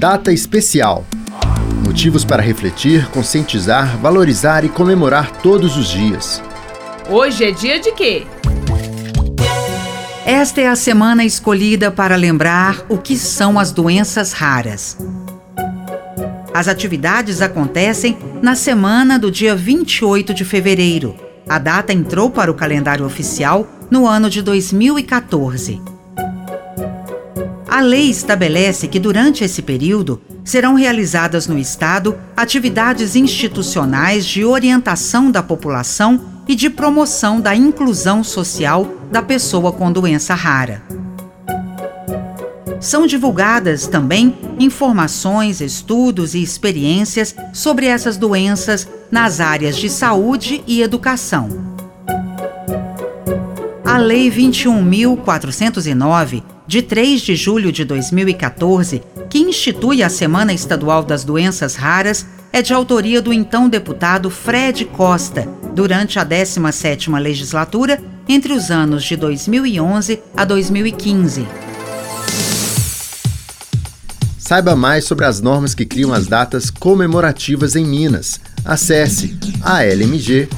Data especial. Motivos para refletir, conscientizar, valorizar e comemorar todos os dias. Hoje é dia de quê? Esta é a semana escolhida para lembrar o que são as doenças raras. As atividades acontecem na semana do dia 28 de fevereiro. A data entrou para o calendário oficial no ano de 2014. A lei estabelece que durante esse período serão realizadas no Estado atividades institucionais de orientação da população e de promoção da inclusão social da pessoa com doença rara. São divulgadas também informações, estudos e experiências sobre essas doenças nas áreas de saúde e educação. A Lei 21.409, de 3 de julho de 2014, que institui a Semana Estadual das Doenças Raras, é de autoria do então deputado Fred Costa, durante a 17ª legislatura, entre os anos de 2011 a 2015. Saiba mais sobre as normas que criam as datas comemorativas em Minas. Acesse almg.gov.br.